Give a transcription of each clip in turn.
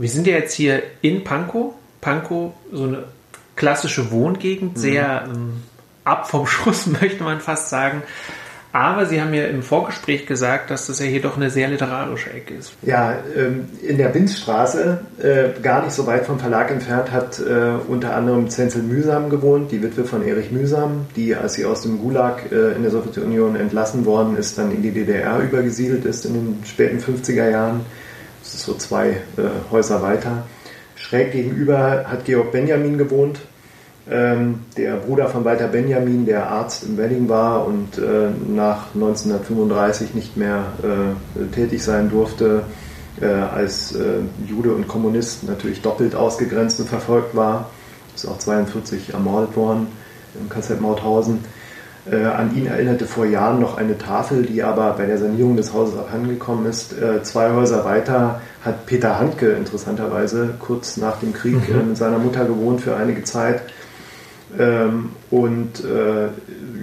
Wir sind ja jetzt hier in Pankow. Pankow, so eine klassische Wohngegend, mhm. sehr ähm, ab vom Schuss, möchte man fast sagen. Aber Sie haben ja im Vorgespräch gesagt, dass das ja hier doch eine sehr literarische Ecke ist. Ja, ähm, in der Binzstraße, äh, gar nicht so weit vom Verlag entfernt, hat äh, unter anderem Zenzel Mühsam gewohnt, die Witwe von Erich Mühsam, die, als sie aus dem Gulag äh, in der Sowjetunion entlassen worden ist, dann in die DDR übergesiedelt ist in den späten 50er Jahren. So zwei Häuser weiter. Schräg gegenüber hat Georg Benjamin gewohnt, ähm, der Bruder von Walter Benjamin, der Arzt im Wedding war und äh, nach 1935 nicht mehr äh, tätig sein durfte, äh, als äh, Jude und Kommunist natürlich doppelt ausgegrenzt und verfolgt war, ist auch 42 ermordet worden im KZ Mauthausen. Äh, an ihn erinnerte vor Jahren noch eine Tafel, die aber bei der Sanierung des Hauses abhandengekommen ist. Äh, zwei Häuser weiter hat Peter Handke interessanterweise kurz nach dem Krieg mhm. mit seiner Mutter gewohnt für einige Zeit ähm, und äh,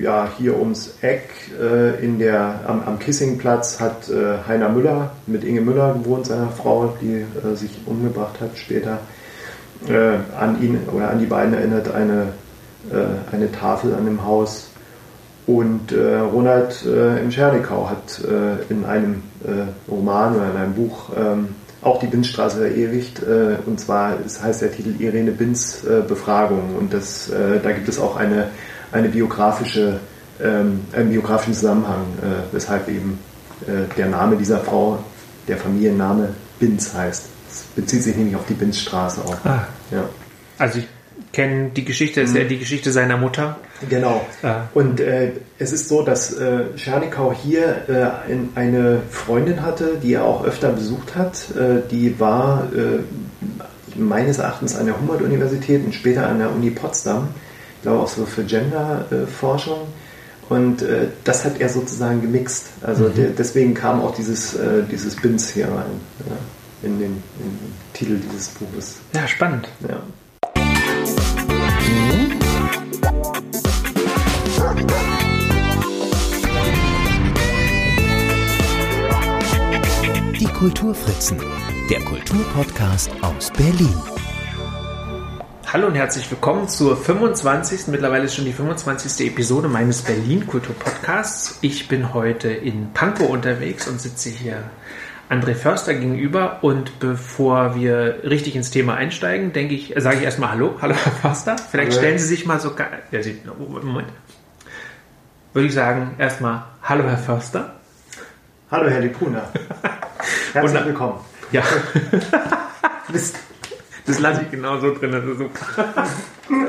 ja, hier ums Eck äh, in der, am, am Kissingplatz hat äh, Heiner Müller mit Inge Müller gewohnt, seiner Frau, die äh, sich umgebracht hat später. Äh, an ihn oder an die beiden erinnert eine, äh, eine Tafel an dem Haus. Und Ronald im Schernikau hat in einem Roman oder in einem Buch ähm, auch die Binzstraße verewigt. Äh, und zwar es heißt der Titel Irene Binz äh, Befragung. Und das, äh, da gibt es auch eine, eine biografische, ähm, einen biografischen Zusammenhang, weshalb eben der Name dieser Frau, der Familienname Binz heißt. Das bezieht sich nämlich auf die Binzstraße auch. Ah. Ja. Also ich kennen die Geschichte, ist ja mhm. die Geschichte seiner Mutter. Genau. Ah. Und äh, es ist so, dass äh, Schernikau hier äh, in, eine Freundin hatte, die er auch öfter besucht hat. Äh, die war äh, meines Erachtens an der Humboldt-Universität und später an der Uni Potsdam. Ich glaube auch so für Gender-Forschung. Und äh, das hat er sozusagen gemixt. Also mhm. der, deswegen kam auch dieses, äh, dieses Bins hier rein. Ja, in, den, in den Titel dieses Buches. Ja, spannend. Ja. Kulturfritzen, der Kulturpodcast aus Berlin. Hallo und herzlich willkommen zur 25. Mittlerweile ist schon die 25. Episode meines Berlin Kulturpodcasts. Ich bin heute in Pankow unterwegs und sitze hier André Förster gegenüber. Und bevor wir richtig ins Thema einsteigen, denke ich, sage ich erstmal Hallo, hallo Herr Förster. Vielleicht hallo. stellen Sie sich mal so, ja, Sie, Moment. Würde ich sagen, erstmal Hallo Herr Förster. Hallo Herr Lipuna. Herzlich willkommen. Ja. Mist. Das lasse ich genau so drin, das ist super.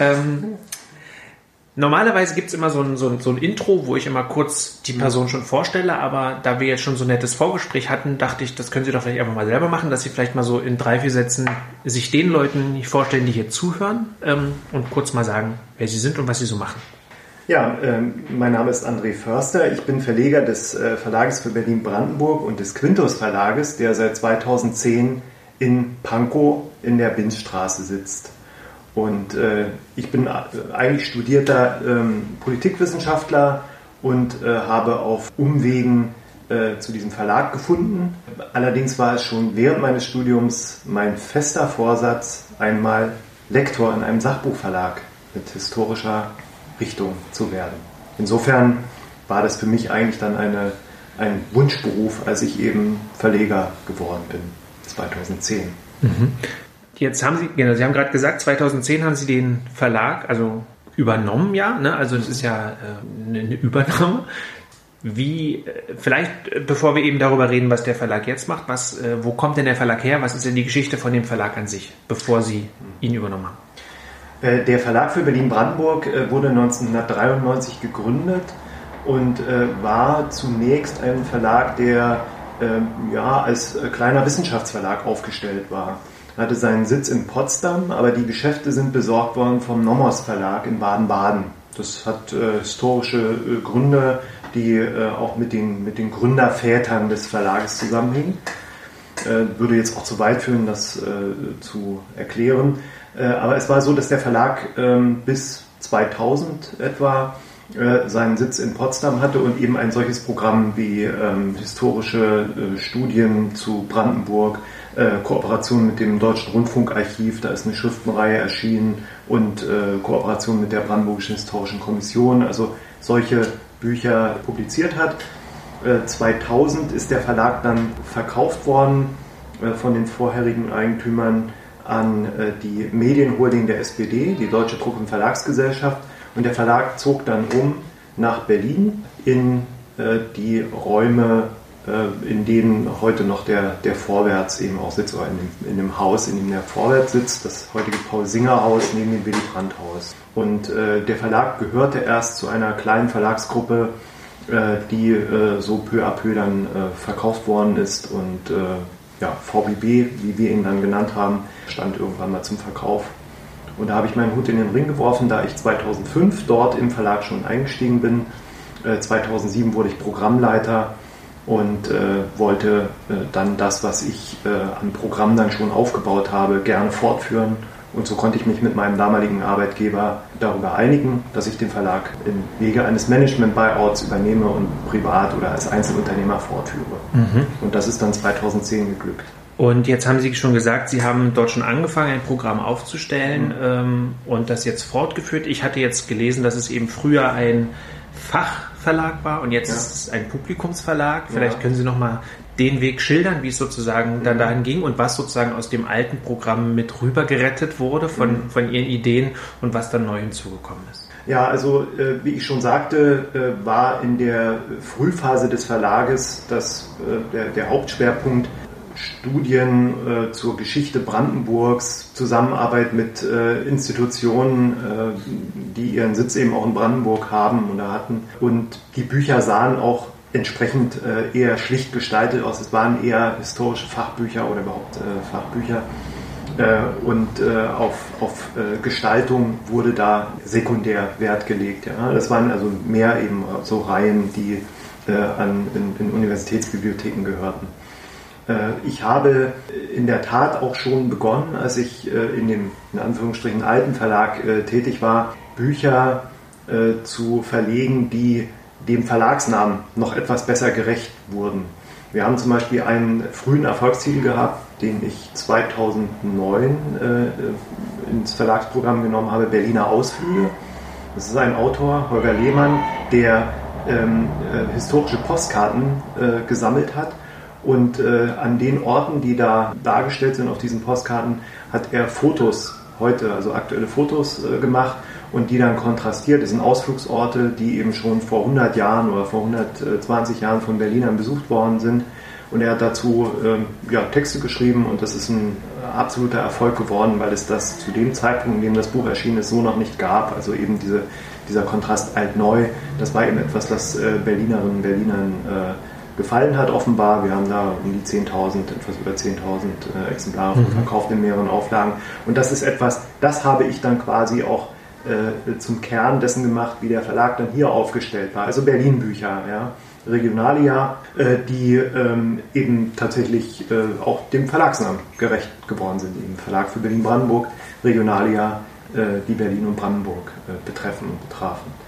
ähm, Normalerweise gibt es immer so ein, so, ein, so ein Intro, wo ich immer kurz die mhm. Person schon vorstelle, aber da wir jetzt schon so ein nettes Vorgespräch hatten, dachte ich, das können Sie doch vielleicht einfach mal selber machen, dass Sie vielleicht mal so in drei, vier Sätzen sich den Leuten vorstellen, die hier zuhören ähm, und kurz mal sagen, wer Sie sind und was Sie so machen. Ja, ähm, mein Name ist André Förster. Ich bin Verleger des äh, Verlages für Berlin-Brandenburg und des Quintus Verlages, der seit 2010 in Pankow in der Binzstraße sitzt. Und äh, ich bin äh, eigentlich studierter ähm, Politikwissenschaftler und habe auf Umwegen zu diesem Verlag gefunden. Allerdings war es schon während meines Studiums mein fester Vorsatz, einmal Lektor in einem Sachbuchverlag mit historischer Richtung zu werden. Insofern war das für mich eigentlich dann eine, ein Wunschberuf, als ich eben Verleger geworden bin, 2010. Mhm. Jetzt haben Sie, genau, Sie haben gerade gesagt, 2010 haben Sie den Verlag, also übernommen, ja, ne? also das ist ja äh, eine Übernahme. Wie, äh, vielleicht, äh, bevor wir eben darüber reden, was der Verlag jetzt macht, was, äh, wo kommt denn der Verlag her? Was ist denn die Geschichte von dem Verlag an sich, bevor Sie ihn übernommen haben? Äh, der Verlag für Berlin-Brandenburg wurde 1993 gegründet und war zunächst ein Verlag, der ähm, ja, als kleiner Wissenschaftsverlag aufgestellt war hatte seinen Sitz in Potsdam, aber die Geschäfte sind besorgt worden vom Nomos Verlag in Baden-Baden. Das hat äh, historische äh, Gründe, die äh, auch mit den, mit den Gründervätern des Verlages zusammenhängen. Äh, würde jetzt auch zu weit führen, das äh, zu erklären. Äh, aber es war so, dass der Verlag ähm, bis 2000 etwa seinen Sitz in Potsdam hatte und eben ein solches Programm wie ähm, historische Studien zu Brandenburg, äh, Kooperation mit dem Deutschen Rundfunkarchiv, da ist eine Schriftenreihe erschienen und äh, Kooperation mit der Brandenburgischen Historischen Kommission, also solche Bücher publiziert hat. 2000 ist der Verlag dann verkauft worden von den vorherigen Eigentümern an die Medienholding der SPD, die Deutsche Druck- und Verlagsgesellschaft. Und der Verlag zog dann um nach Berlin in die Räume äh, in denen heute noch der, der Vorwärts eben auch sitzt, oder in dem, in dem Haus, in dem der Vorwärts sitzt, das heutige Paul-Singer-Haus neben dem Willy Brandt-Haus. Und äh, der Verlag gehörte erst zu einer kleinen Verlagsgruppe, äh, die äh, so peu à peu dann äh, verkauft worden ist und äh, ja, VBB, wie wir ihn dann genannt haben, stand irgendwann mal zum Verkauf. Und da habe ich meinen Hut in den Ring geworfen, da ich 2005 dort im Verlag schon eingestiegen bin. 2007 wurde ich Programmleiter und äh, wollte äh, dann das, was ich äh, an Programm dann schon aufgebaut habe, gerne fortführen. Und so konnte ich mich mit meinem damaligen Arbeitgeber darüber einigen, dass ich den Verlag im Wege eines Management-Buyouts übernehme und privat oder als Einzelunternehmer fortführe. Mhm. Und das ist dann 2010 geglückt. Und jetzt haben Sie schon gesagt, Sie haben dort schon angefangen, ein Programm aufzustellen mhm. ähm, und das jetzt fortgeführt. Ich hatte jetzt gelesen, dass es eben früher ein Fach Verlag war und jetzt ja. ist es ein Publikumsverlag. Vielleicht ja. können Sie noch mal den Weg schildern, wie es sozusagen dann mhm. dahin ging und was sozusagen aus dem alten Programm mit rüber gerettet wurde von, mhm. von Ihren Ideen und was dann neu hinzugekommen ist. Ja, also äh, wie ich schon sagte, äh, war in der Frühphase des Verlages das, äh, der, der Hauptschwerpunkt Studien äh, zur Geschichte Brandenburgs, Zusammenarbeit mit äh, Institutionen, äh, die ihren Sitz eben auch in Brandenburg haben oder hatten. Und die Bücher sahen auch entsprechend äh, eher schlicht gestaltet aus. Es waren eher historische Fachbücher oder überhaupt äh, Fachbücher. Äh, und auf, auf Gestaltung wurde da sekundär Wert gelegt. Ja. Das waren also mehr eben so Reihen, die an, in, in Universitätsbibliotheken gehörten. Äh, ich habe in der Tat auch schon begonnen, als ich äh, in dem in Anführungsstrichen alten Verlag äh, tätig war, Bücher zu verlegen, die dem Verlagsnamen noch etwas besser gerecht wurden. Wir haben zum Beispiel einen frühen Erfolgstitel gehabt, den ich 2009 ins Verlagsprogramm genommen habe, Berliner Ausflüge. Das ist ein Autor, Holger Lehmann, der ähm, historische Postkarten äh, gesammelt hat und äh, an den Orten, die da dargestellt sind auf diesen Postkarten, hat er Fotos heute, also aktuelle Fotos äh, gemacht und die dann kontrastiert. Das sind Ausflugsorte, die eben schon vor 100 Jahren oder vor 120 Jahren von Berlinern besucht worden sind. Und er hat dazu äh, ja, Texte geschrieben und das ist ein absoluter Erfolg geworden, weil es das zu dem Zeitpunkt, in dem das Buch erschienen ist, so noch nicht gab. Also eben diese, dieser Kontrast alt-neu, das war eben etwas, das äh, Berlinerinnen und Berlinern äh, gefallen hat offenbar. Wir haben da um die 10.000, etwas über 10.000 äh, Exemplare mhm. verkauft in mehreren Auflagen. Und das ist etwas, das habe ich dann quasi auch äh, zum Kern dessen gemacht, wie der Verlag dann hier aufgestellt war. Also Berlin-Bücher, ja. Regionalia, äh, die ähm, eben tatsächlich äh, auch dem Verlagsnamen gerecht geworden sind. Eben Verlag für Berlin-Brandenburg, Regionalia, äh, die Berlin und Brandenburg äh, betreffen und betrafen.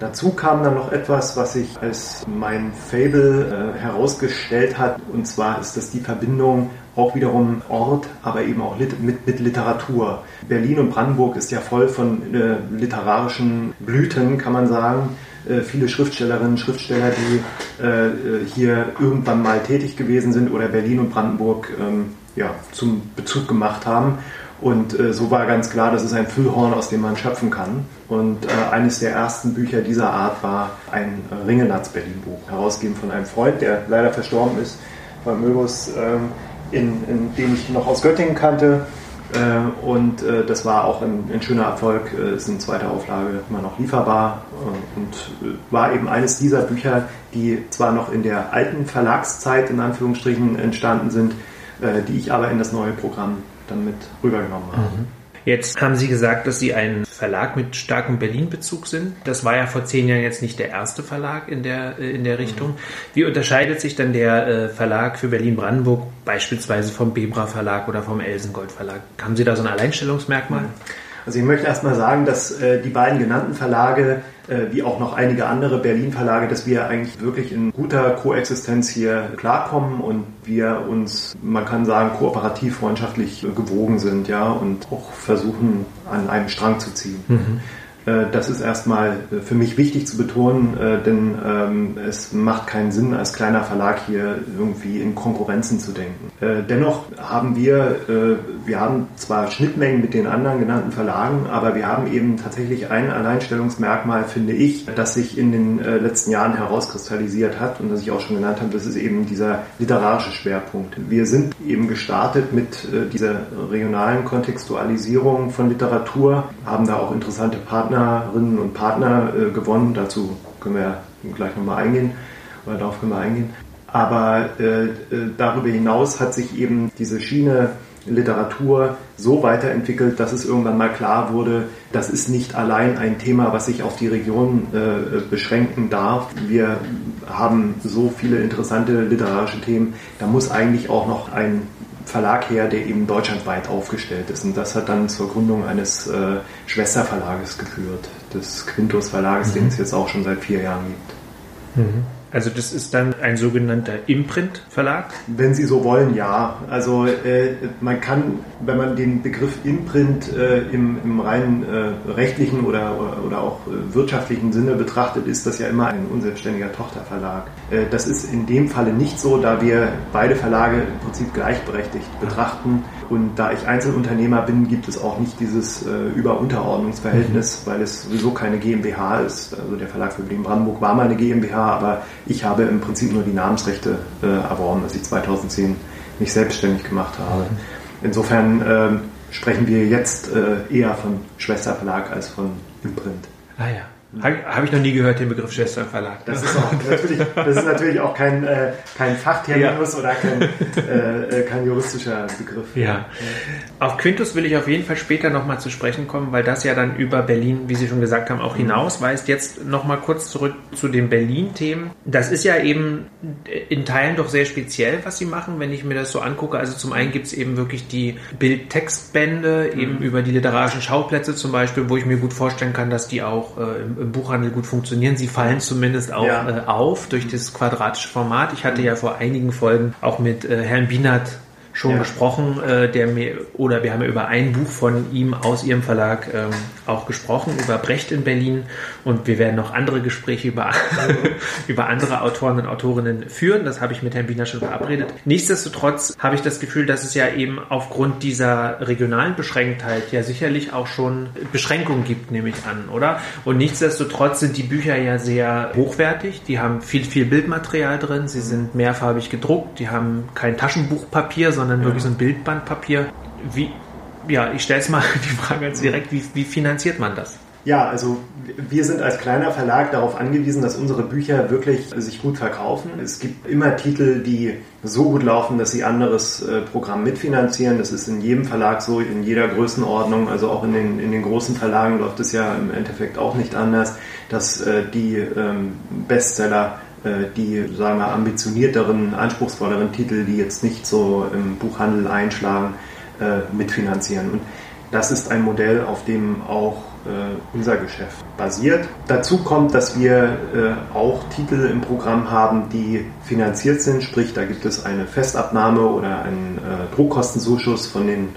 Dazu kam dann noch etwas, was sich als mein Fable äh, herausgestellt hat, und zwar ist das die Verbindung auch wiederum Ort, aber eben auch mit, mit, Literatur. Berlin und Brandenburg ist ja voll von äh, literarischen Blüten, kann man sagen. Äh, viele Schriftstellerinnen, Schriftsteller, die äh, hier irgendwann mal tätig gewesen sind oder Berlin und Brandenburg ähm, ja, zum Bezug gemacht haben. Und äh, so war ganz klar, das ist ein Füllhorn, aus dem man schöpfen kann. Und äh, eines der ersten Bücher dieser Art war ein äh, Ringelnatz-Berlin-Buch, herausgegeben von einem Freund, der leider verstorben ist, von Möbus, ähm, den ich noch aus Göttingen kannte. Äh, und äh, das war auch ein, ein schöner Erfolg, äh, ist in zweiter Auflage immer noch lieferbar und war eben eines dieser Bücher, die zwar noch in der alten Verlagszeit in Anführungsstrichen entstanden sind, die ich aber in das neue Programm dann mit rübergenommen habe. Mhm. Jetzt haben Sie gesagt, dass Sie ein Verlag mit starkem Berlin-Bezug sind. Das war ja vor zehn Jahren jetzt nicht der erste Verlag in der, äh, in der Richtung. Mhm. Wie unterscheidet sich dann der äh, Verlag für Berlin-Brandenburg beispielsweise vom Bebra Verlag oder vom Elsengold Verlag? Haben Sie da so ein Alleinstellungsmerkmal? Mhm. Also ich möchte erstmal sagen, dass äh, die beiden genannten Verlage, äh, wie auch noch einige andere Berlin-Verlage, dass wir eigentlich wirklich in guter Koexistenz hier klarkommen und wir uns, man kann sagen, kooperativ, freundschaftlich äh, gewogen sind, ja, und auch versuchen, an einem Strang zu ziehen. Mhm. Äh, das ist erstmal äh, für mich wichtig zu betonen, äh, denn ähm, es macht keinen Sinn, als kleiner Verlag hier irgendwie in Konkurrenzen zu denken. Dennoch haben wir, wir haben zwar Schnittmengen mit den anderen genannten Verlagen, aber wir haben eben tatsächlich ein Alleinstellungsmerkmal, finde ich, das sich in den letzten Jahren herauskristallisiert hat und das ich auch schon genannt habe, das ist eben dieser literarische Schwerpunkt. Wir sind eben gestartet mit dieser regionalen Kontextualisierung von Literatur, haben da auch interessante Partner Partnerinnen und Partner äh, gewonnen. Dazu können wir gleich nochmal eingehen oder darauf können wir eingehen. Aber äh, äh, darüber hinaus hat sich eben diese Schiene Literatur so weiterentwickelt, dass es irgendwann mal klar wurde, das ist nicht allein ein Thema, was sich auf die Region äh, beschränken darf. Wir haben so viele interessante literarische Themen, da muss eigentlich auch noch ein Verlag her, der eben deutschlandweit aufgestellt ist. Und das hat dann zur Gründung eines äh, Schwesterverlages geführt, des Quintus Verlages, mhm. den es jetzt auch schon seit vier Jahren gibt. Mhm. Also das ist dann ein sogenannter Imprint-Verlag? Wenn Sie so wollen, ja. Also äh, man kann, wenn man den Begriff Imprint äh, im, im rein äh, rechtlichen oder, oder auch äh, wirtschaftlichen Sinne betrachtet, ist das ja immer ein unselbstständiger Tochterverlag. Äh, das ist in dem Falle nicht so, da wir beide Verlage im Prinzip gleichberechtigt betrachten. Und da ich Einzelunternehmer bin, gibt es auch nicht dieses äh, Über-Unterordnungsverhältnis, mhm. weil es sowieso keine GmbH ist. Also der Verlag für Berlin Brandenburg war mal eine GmbH, aber ich habe im Prinzip nur die Namensrechte äh, erworben, als ich 2010 mich selbstständig gemacht habe. Insofern äh, sprechen wir jetzt äh, eher von Schwesterverlag als von Imprint. Ah ja. Habe hab ich noch nie gehört, den Begriff Schwesterverlag. Das ist, auch, natürlich, das ist natürlich auch kein, äh, kein Fachterminus ja. oder kein, äh, äh, kein juristischer Begriff. Ja. Auf Quintus will ich auf jeden Fall später nochmal zu sprechen kommen, weil das ja dann über Berlin, wie Sie schon gesagt haben, auch mhm. hinausweist. Jetzt nochmal kurz zurück zu den Berlin-Themen. Das ist ja eben in Teilen doch sehr speziell, was Sie machen, wenn ich mir das so angucke. Also zum einen gibt es eben wirklich die Bild-Textbände, mhm. eben über die literarischen Schauplätze zum Beispiel, wo ich mir gut vorstellen kann, dass die auch äh, im im Buchhandel gut funktionieren. Sie fallen zumindest auch ja. äh, auf durch das quadratische Format. Ich hatte ja vor einigen Folgen auch mit äh, Herrn Bienert schon ja. gesprochen, äh, der mir, oder wir haben ja über ein Buch von ihm aus ihrem Verlag ähm, auch gesprochen, über Brecht in Berlin und wir werden noch andere Gespräche über, über andere Autoren und Autorinnen führen. Das habe ich mit Herrn Wiener schon verabredet. Nichtsdestotrotz habe ich das Gefühl, dass es ja eben aufgrund dieser regionalen Beschränktheit ja sicherlich auch schon Beschränkungen gibt, nehme ich an, oder? Und nichtsdestotrotz sind die Bücher ja sehr hochwertig, die haben viel, viel Bildmaterial drin, sie sind mehrfarbig gedruckt, die haben kein Taschenbuchpapier, sondern sondern wirklich so ein Bildbandpapier. Wie, ja, ich stelle es mal die Frage jetzt direkt, wie, wie finanziert man das? Ja, also wir sind als kleiner Verlag darauf angewiesen, dass unsere Bücher wirklich sich gut verkaufen. Es gibt immer Titel, die so gut laufen, dass sie anderes äh, Programm mitfinanzieren. Das ist in jedem Verlag so, in jeder Größenordnung. Also auch in den, in den großen Verlagen läuft es ja im Endeffekt auch nicht anders, dass äh, die ähm, Bestseller die, sagen wir, ambitionierteren, anspruchsvolleren Titel, die jetzt nicht so im Buchhandel einschlagen, äh, mitfinanzieren. Und das ist ein Modell, auf dem auch äh, unser Geschäft basiert. Dazu kommt, dass wir auch Titel im Programm haben, die finanziert sind, sprich da gibt es eine Festabnahme oder einen Druckkostenzuschuss von den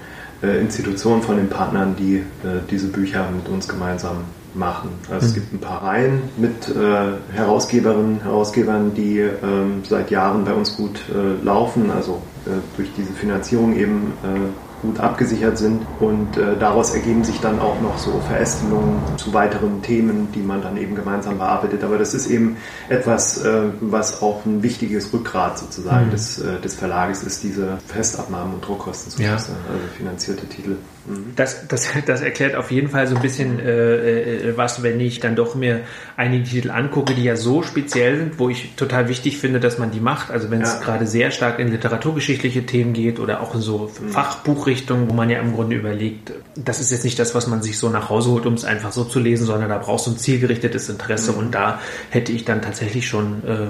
Institutionen, von den Partnern, die diese Bücher mit uns gemeinsam machen. Also mhm. es gibt ein paar Reihen mit äh, Herausgeberinnen, Herausgebern, die ähm, seit Jahren bei uns gut äh, laufen, also äh, durch diese Finanzierung eben äh, gut abgesichert sind und äh, daraus ergeben sich dann auch noch so Verästelungen zu weiteren Themen, die man dann eben gemeinsam bearbeitet. Aber das ist eben etwas, äh, was auch ein wichtiges Rückgrat sozusagen mhm. des, des Verlages ist, diese Festabnahmen und Druckkosten, ja. also finanzierte Titel. Mhm. Das, das, das erklärt auf jeden Fall so ein bisschen äh, äh, was, wenn ich dann doch mir einige Titel angucke, die ja so speziell sind, wo ich total wichtig finde, dass man die macht. Also wenn es ja. gerade sehr stark in literaturgeschichtliche Themen geht oder auch in so mhm. Fachbuchrichtungen, wo man ja im Grunde überlegt, das ist jetzt nicht das, was man sich so nach Hause holt, um es einfach so zu lesen, sondern da brauchst du ein zielgerichtetes Interesse mhm. und da hätte ich dann tatsächlich schon äh, äh,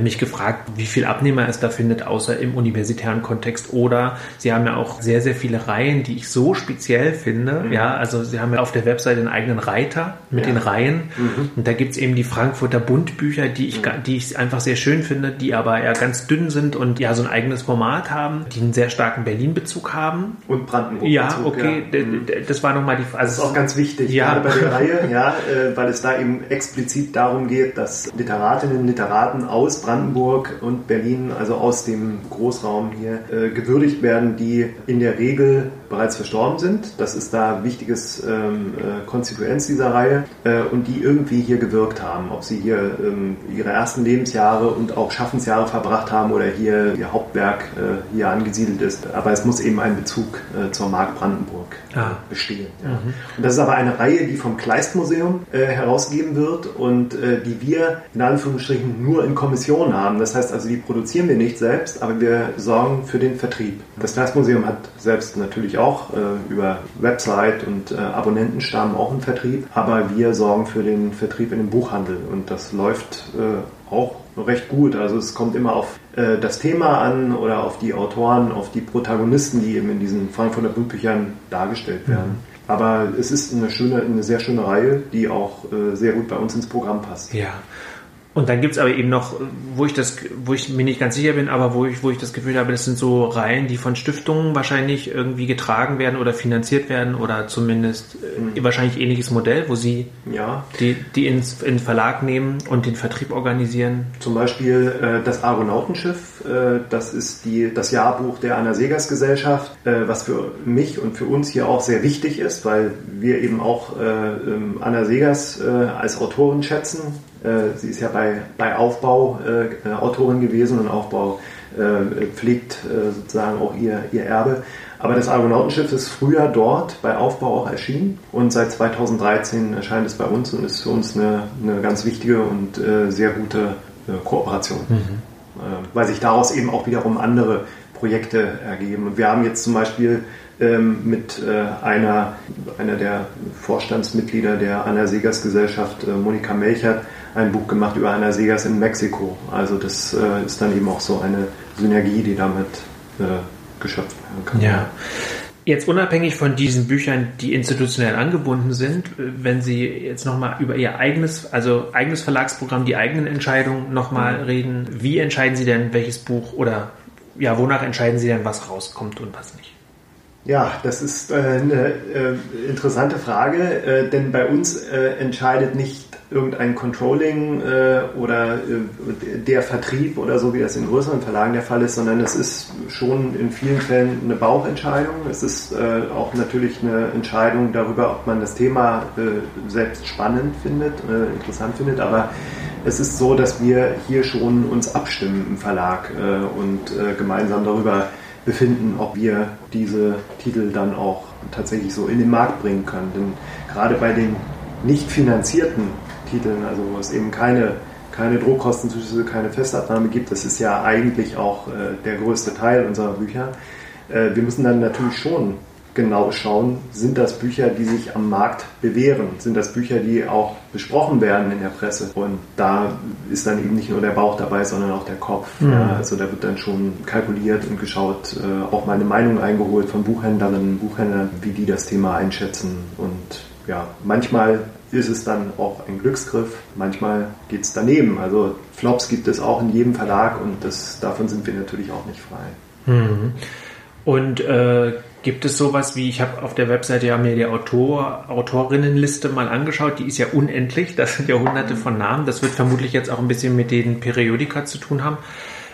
mich gefragt, wie viel Abnehmer es da findet, außer im universitären Kontext. Oder Sie haben ja auch sehr, sehr viele Reihen, die ich so speziell finde. Mhm. Ja, also Sie haben ja auf der Webseite einen eigenen Reiter mit ja. den Reihen. Mhm. Und da gibt es eben die Frankfurter Bundbücher, die ich, mhm. die ich einfach sehr schön finde, die aber eher ganz dünn sind und ja so ein eigenes Format haben, die einen sehr starken Berlin-Bezug haben. Und Brandenburg. Ja, okay. Ja. Mhm. Das war nochmal die Frage. Also das ist auch ganz wichtig, ja. gerade bei der Reihe, ja, äh, weil es da eben explizit darum geht, dass Literatinnen und Literaten aus Brandenburg und Berlin, also aus dem Großraum hier, äh, gewürdigt werden, die in der Regel bereits verstorben sind. Das ist da wichtiges ähm, äh, Konstituenz dieser Reihe äh, und die irgendwie hier gewirkt haben, ob sie hier ähm, ihre ersten Lebensjahre und auch Schaffensjahre verbracht haben oder hier ihr Hauptwerk äh, hier angesiedelt ist. Aber es muss eben ein Bezug äh, zur Mark Brandenburg äh, ah. bestehen. Ja. Mhm. Und das ist aber eine Reihe, die vom Kleistmuseum äh, herausgegeben wird und die wir in Anführungsstrichen nur in Kommission haben. Das heißt also, die produzieren wir nicht selbst, aber wir sorgen für den Vertrieb. Das Kleistmuseum hat selbst natürlich auch auch äh, über Website und äh, Abonnentenstamm auch einen Vertrieb, aber wir sorgen für den Vertrieb in den Buchhandel und das läuft äh, auch recht gut. Also es kommt immer auf äh, das Thema an oder auf die Autoren, auf die Protagonisten, die eben in diesen Frankfurter Buchbüchern dargestellt werden. Mhm. Aber es ist eine schöne, eine sehr schöne Reihe, die auch äh, sehr gut bei uns ins Programm passt. Ja. Und dann gibt's aber eben noch, wo ich das, wo ich mir nicht ganz sicher bin, aber wo ich, wo ich das Gefühl habe, das sind so Reihen, die von Stiftungen wahrscheinlich irgendwie getragen werden oder finanziert werden oder zumindest mhm. wahrscheinlich ähnliches Modell, wo sie ja. die, die ins, in Verlag nehmen und den Vertrieb organisieren. Zum Beispiel äh, das Argonautenschiff, äh, das ist die, das Jahrbuch der Anna Segers Gesellschaft, äh, was für mich und für uns hier auch sehr wichtig ist, weil wir eben auch äh, ähm, Anna Segers äh, als Autorin schätzen äh, sie ist ja bei, bei Aufbau äh, Autorin gewesen und Aufbau äh, pflegt sozusagen auch ihr, ihr Erbe. Aber das Argonautenschiff ist früher dort bei Aufbau auch erschienen und seit 2013 erscheint es bei uns und ist für uns eine, eine ganz wichtige und äh, sehr gute äh, Kooperation, mhm. äh, weil sich daraus eben auch wiederum andere Projekte ergeben. Und wir haben jetzt zum Beispiel ähm, mit einer, einer der Vorstandsmitglieder der Anna Segers Gesellschaft, Monika Melchert, ein Buch gemacht über Anna Segers in Mexiko. Also das äh, ist dann eben auch so eine Synergie, die damit äh, geschöpft werden kann. Ja. Jetzt unabhängig von diesen Büchern, die institutionell angebunden sind, wenn Sie jetzt nochmal über Ihr eigenes, also eigenes Verlagsprogramm, die eigenen Entscheidungen nochmal mhm. reden, wie entscheiden Sie denn, welches Buch oder ja, wonach entscheiden Sie denn, was rauskommt und was nicht? Ja, das ist äh, eine äh, interessante Frage, äh, denn bei uns äh, entscheidet nicht irgendein Controlling äh, oder äh, der Vertrieb oder so, wie das in größeren Verlagen der Fall ist, sondern es ist schon in vielen Fällen eine Bauchentscheidung. Es ist äh, auch natürlich eine Entscheidung darüber, ob man das Thema äh, selbst spannend findet, äh, interessant findet, aber es ist so, dass wir hier schon uns abstimmen im Verlag äh, und gemeinsam darüber befinden, ob wir diese Titel dann auch tatsächlich so in den Markt bringen können. Denn gerade bei den nicht finanzierten Titeln, also wo es eben keine, keine Druckkostenzuschüsse, keine Festabnahme gibt. Das ist ja eigentlich auch äh, der größte Teil unserer Bücher. Äh, wir müssen dann natürlich schon genau schauen, sind das Bücher, die sich am Markt bewähren? Sind das Bücher, die auch besprochen werden in der Presse? Und da ist dann eben nicht nur der Bauch dabei, sondern auch der Kopf. Mhm. Ja, also da wird dann schon kalkuliert und geschaut, äh, auch meine Meinung eingeholt von Buchhändlerinnen, Buchhändlern, wie die das Thema einschätzen. Und ja, manchmal ist es dann auch ein Glücksgriff. Manchmal geht es daneben. Also Flops gibt es auch in jedem Verlag und das, davon sind wir natürlich auch nicht frei. Mhm. Und äh, gibt es sowas wie, ich habe auf der Webseite ja mir die Autor, Autorinnenliste mal angeschaut, die ist ja unendlich, das sind ja hunderte von Namen, das wird vermutlich jetzt auch ein bisschen mit den Periodika zu tun haben.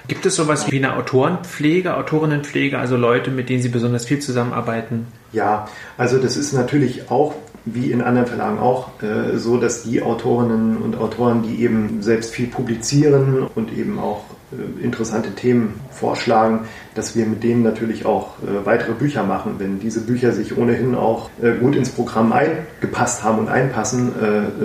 Gibt es sowas wie eine Autorenpflege, Autorinnenpflege, also Leute, mit denen Sie besonders viel zusammenarbeiten? Ja, also das ist natürlich auch wie in anderen Verlagen auch, äh, so dass die Autorinnen und Autoren, die eben selbst viel publizieren und eben auch äh, interessante Themen vorschlagen, dass wir mit denen natürlich auch äh, weitere Bücher machen. Wenn diese Bücher sich ohnehin auch gut ins Programm eingepasst haben und einpassen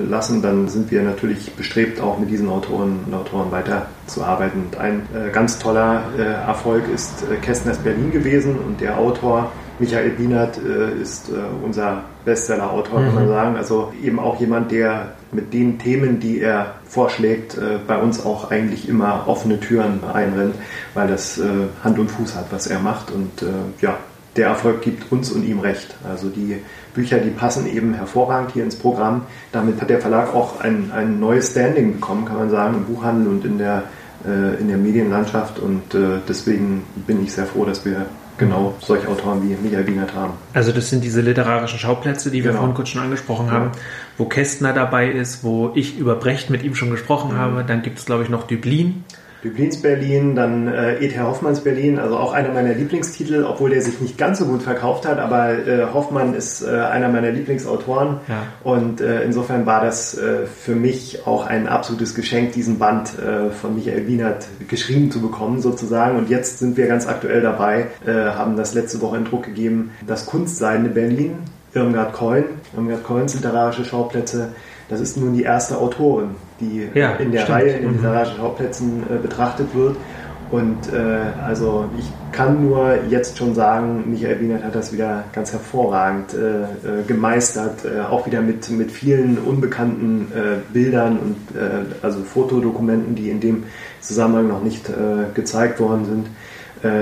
lassen, dann sind wir natürlich bestrebt, auch mit diesen Autoren und Autoren weiterzuarbeiten. Und ein ganz toller Erfolg ist Kästners Berlin gewesen und der Autor Michael Wienert äh, ist äh, unser Bestseller-Autor, mhm. kann man mhm. sagen. Also eben auch jemand, der mit den Themen, die er vorschlägt, äh, bei uns auch eigentlich immer offene Türen einrennt, weil das äh, Hand und Fuß hat, was er macht. Und äh, ja, der Erfolg gibt uns und ihm recht. Also die Bücher, die passen eben hervorragend hier ins Programm. Damit hat der Verlag auch ein, ein neues Standing bekommen, kann man sagen, im Buchhandel und in der, äh, in der Medienlandschaft. Und deswegen bin ich sehr froh, dass wir genau solche Autoren wie Michael Wienert haben. Also das sind diese literarischen Schauplätze, die wir genau. vorhin kurz schon angesprochen haben, wo Kästner dabei ist, wo ich über Brecht mit ihm schon gesprochen mhm. habe. Dann gibt es, glaube ich, noch Dublin. Dublins Berlin, dann äh, E.T. Hoffmanns Berlin, also auch einer meiner Lieblingstitel, obwohl der sich nicht ganz so gut verkauft hat, aber äh, Hoffmann ist äh, einer meiner Lieblingsautoren ja. und äh, insofern war das äh, für mich auch ein absolutes Geschenk, diesen Band äh, von Michael Wienert geschrieben zu bekommen sozusagen und jetzt sind wir ganz aktuell dabei, äh, haben das letzte Woche in Druck gegeben, das Kunstseidene Berlin, Irmgard Coin, Irmgard Coins literarische Schauplätze, das ist nun die erste Autorin, die ja, in der stimmt. Reihe in den mhm. literarischen Schauplätzen äh, betrachtet wird. Und äh, also ich kann nur jetzt schon sagen, Michael Wienert hat das wieder ganz hervorragend äh, äh gemeistert, äh, auch wieder mit, mit vielen unbekannten äh, Bildern und also Fotodokumenten, die in dem Zusammenhang noch nicht gezeigt worden sind.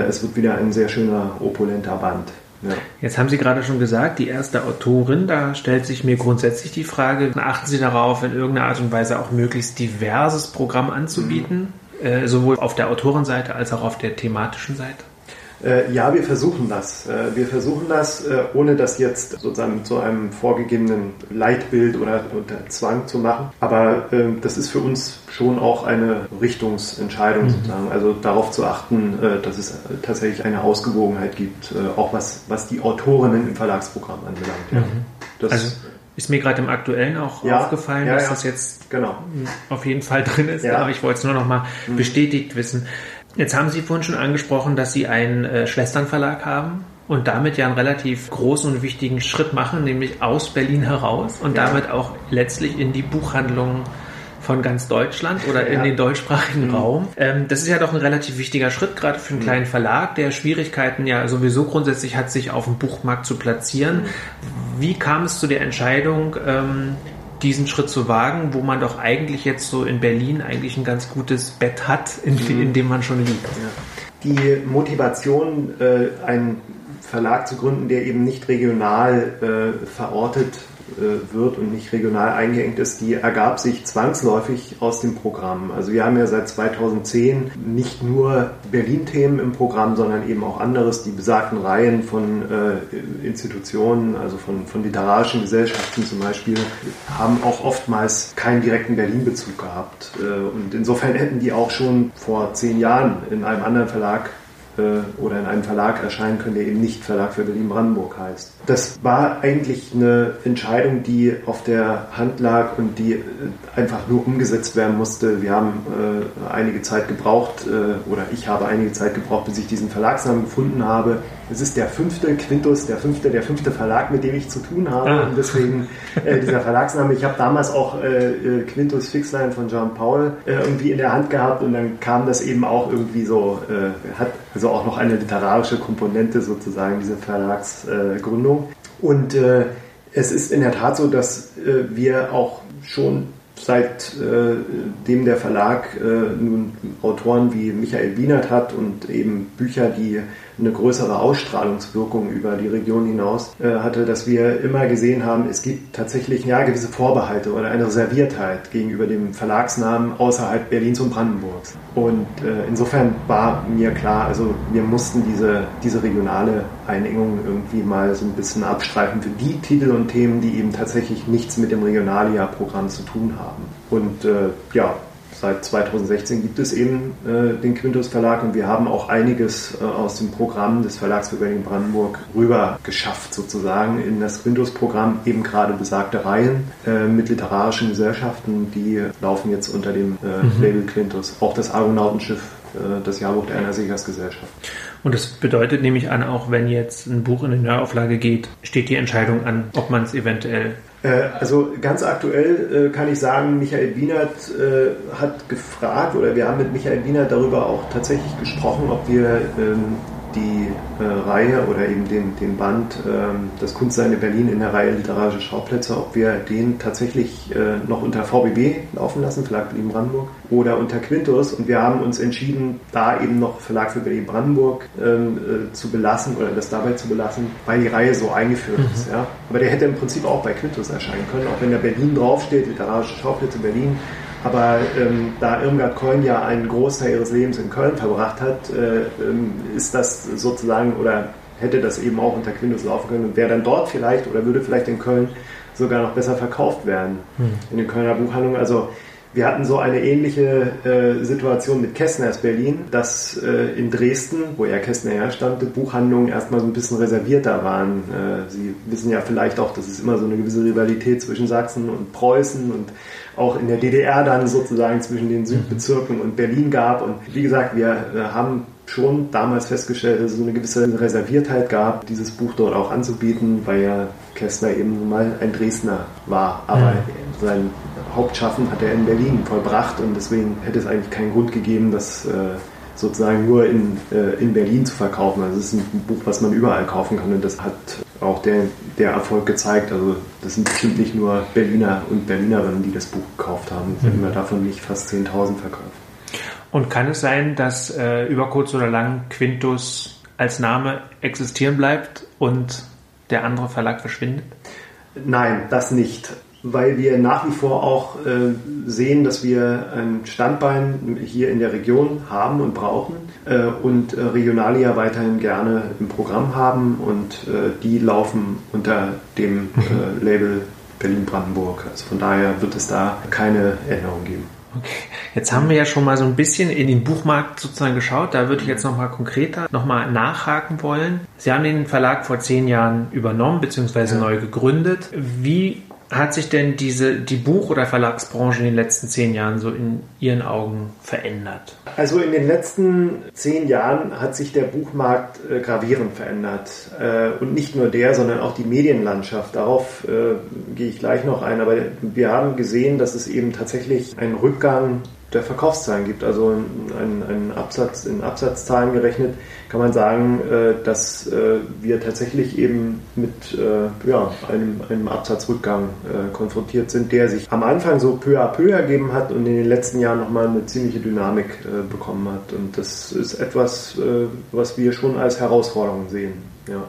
es wird wieder ein sehr schöner, opulenter Band. Ja. Jetzt haben Sie gerade schon gesagt, die erste Autorin, da stellt sich mir grundsätzlich die Frage, achten Sie darauf, in irgendeiner Art und Weise auch möglichst diverses Programm anzubieten, mhm. äh, sowohl auf der Autorenseite als auch auf der thematischen Seite? Äh, ja, wir versuchen das. Äh, wir versuchen das, äh, ohne das jetzt sozusagen zu einem vorgegebenen Leitbild oder unter Zwang zu machen. Aber ähm, das ist für uns schon auch eine Richtungsentscheidung mhm. sozusagen. Also darauf zu achten, dass es tatsächlich eine Ausgewogenheit gibt, auch was, was die Autorinnen im Verlagsprogramm anbelangt. Mhm. also ist mir gerade im Aktuellen auch ja, aufgefallen, ja, dass ja. das jetzt genau. auf jeden Fall drin ist. Aber ich wollte es nur noch mal mhm. bestätigt wissen. Jetzt haben Sie vorhin schon angesprochen, dass Sie einen äh, Schwesternverlag haben und damit ja einen relativ großen und wichtigen Schritt machen, nämlich aus Berlin heraus und ja. damit auch letztlich in die Buchhandlungen von ganz Deutschland oder in den deutschsprachigen mhm. Raum. Ähm, das ist ja doch ein relativ wichtiger Schritt, gerade für einen mhm. kleinen Verlag, der Schwierigkeiten ja sowieso grundsätzlich hat, sich auf dem Buchmarkt zu platzieren. Mhm. Wie kam es zu der Entscheidung, ähm, diesen Schritt zu wagen, wo man doch eigentlich jetzt so in Berlin eigentlich ein ganz gutes Bett hat, in, mhm. in dem man schon liegt. Ja. Die Motivation, äh, einen Verlag zu gründen, der eben nicht regional äh, verortet wird und nicht regional eingeengt ist, die ergab sich zwangsläufig aus dem Programm. Also wir haben ja seit 2010 nicht nur Berlin-Themen im Programm, sondern eben auch anderes. Die besagten Reihen von äh, Institutionen, also von, von literarischen Gesellschaften zum Beispiel, haben auch oftmals keinen direkten Berlin-Bezug gehabt. Äh, und insofern hätten die auch schon vor zehn Jahren in einem anderen Verlag äh, oder in einem Verlag erscheinen können, der eben nicht Verlag für Berlin-Brandenburg heißt. Das war eigentlich eine Entscheidung, die auf der Hand lag und die äh, einfach nur umgesetzt werden musste. Wir haben äh, einige Zeit gebraucht, äh, oder ich habe einige Zeit gebraucht, bis ich diesen Verlagsnamen gefunden habe. Es ist der fünfte Quintus, der fünfte, der fünfte Verlag, mit dem ich zu tun habe. Ah. Und deswegen äh, dieser Verlagsname. Ich habe damals auch äh, Quintus Fixline von Jean Paul irgendwie in der Hand gehabt und dann kam das eben auch irgendwie so, hat also auch noch eine literarische Komponente sozusagen, diese Verlagsgründung. Und äh, es ist in der Tat so, dass äh, wir auch schon seitdem äh, der Verlag äh, nun Autoren wie Michael Wienert hat und eben Bücher, die eine größere Ausstrahlungswirkung über die Region hinaus äh, hatte, dass wir immer gesehen haben, es gibt tatsächlich ja gewisse Vorbehalte oder eine Reserviertheit gegenüber dem Verlagsnamen außerhalb Berlins und Brandenburgs. Und äh, insofern war mir klar, also wir mussten diese, diese regionale Einengung irgendwie mal so ein bisschen abstreifen für die Titel und Themen, die eben tatsächlich nichts mit dem Regionalia-Programm zu tun haben. Und äh, ja, seit 2016 gibt es eben äh, den Quintus Verlag und wir haben auch einiges äh, aus dem Programm des Verlags für Berlin-Brandenburg rüber geschafft, sozusagen in das Quintus-Programm, eben gerade besagte Reihen äh, mit literarischen Gesellschaften, die laufen jetzt unter dem äh, mhm. Label Quintus. Auch das Argonautenschiff, äh, das Jahrbuch der Einer Gesellschaft. Und das bedeutet nämlich an, auch wenn jetzt ein Buch in die Neuauflage geht, steht die Entscheidung an, ob man es eventuell also ganz aktuell äh, kann ich sagen, Michael Wienert äh, hat gefragt oder wir haben mit Michael Wienert darüber auch tatsächlich gesprochen, ob wir ähm, die äh, Reihe oder eben den, den Band ähm, Das Kunstsein in Berlin in der Reihe Literarische Schauplätze, ob wir den tatsächlich äh, noch unter VBB laufen lassen, Verlag Berlin-Brandenburg, oder unter Quintus. Und wir haben uns entschieden, da eben noch Verlag für Berlin-Brandenburg ähm, äh, zu belassen oder das dabei zu belassen, weil die Reihe so eingeführt mhm. ist. Ja? Aber der hätte im Prinzip auch bei Quintus erscheinen können, auch wenn der Berlin draufsteht, Literarische Schauplätze Berlin aber ähm, da Irmgard Keun ja einen Großteil ihres Lebens in Köln verbracht hat, äh, ähm, ist das sozusagen oder hätte das eben auch unter Quintus laufen können und wäre dann dort vielleicht oder würde vielleicht in Köln sogar noch besser verkauft werden hm. in den Kölner Buchhandlungen. Also wir hatten so eine ähnliche äh, Situation mit Kästners Berlin, dass äh, in Dresden, wo ja Kästner herstammte, Buchhandlungen erstmal so ein bisschen reservierter waren. Äh, Sie wissen ja vielleicht auch, dass es immer so eine gewisse Rivalität zwischen Sachsen und Preußen und auch in der DDR dann sozusagen zwischen den Südbezirken und Berlin gab. Und wie gesagt, wir haben schon damals festgestellt, dass es so eine gewisse Reserviertheit gab, dieses Buch dort auch anzubieten, weil ja Kästner eben mal ein Dresdner war. Aber ja. sein Hauptschaffen hat er in Berlin vollbracht und deswegen hätte es eigentlich keinen Grund gegeben, das äh, sozusagen nur in, äh, in Berlin zu verkaufen. Also es ist ein Buch, was man überall kaufen kann und das hat auch der, der Erfolg gezeigt. Also das sind bestimmt nicht nur Berliner und Berlinerinnen, die das Buch gekauft haben. Es mhm. davon nicht fast 10.000 verkauft. Und kann es sein, dass äh, über kurz oder lang Quintus als Name existieren bleibt und der andere Verlag verschwindet? Nein, das nicht weil wir nach wie vor auch äh, sehen, dass wir ein Standbein hier in der Region haben und brauchen äh, und äh, Regionalia weiterhin gerne im Programm haben und äh, die laufen unter dem äh, Label Berlin-Brandenburg. Also von daher wird es da keine Änderung geben. Okay. Jetzt haben wir ja schon mal so ein bisschen in den Buchmarkt sozusagen geschaut. Da würde ich jetzt nochmal konkreter nochmal nachhaken wollen. Sie haben den Verlag vor zehn Jahren übernommen bzw. Ja. neu gegründet. Wie hat sich denn diese, die Buch- oder Verlagsbranche in den letzten zehn Jahren so in Ihren Augen verändert? Also in den letzten zehn Jahren hat sich der Buchmarkt äh, gravierend verändert. Äh, und nicht nur der, sondern auch die Medienlandschaft. Darauf äh, gehe ich gleich noch ein. Aber wir haben gesehen, dass es eben tatsächlich einen Rückgang der Verkaufszahlen gibt. Also einen, einen Absatz, in Absatzzahlen gerechnet kann man sagen, äh, dass äh, wir tatsächlich eben mit äh, ja, einem, einem Absatzrückgang konfrontiert sind, der sich am Anfang so peu à peu ergeben hat und in den letzten Jahren nochmal eine ziemliche Dynamik bekommen hat. Und das ist etwas, was wir schon als Herausforderung sehen. Ja.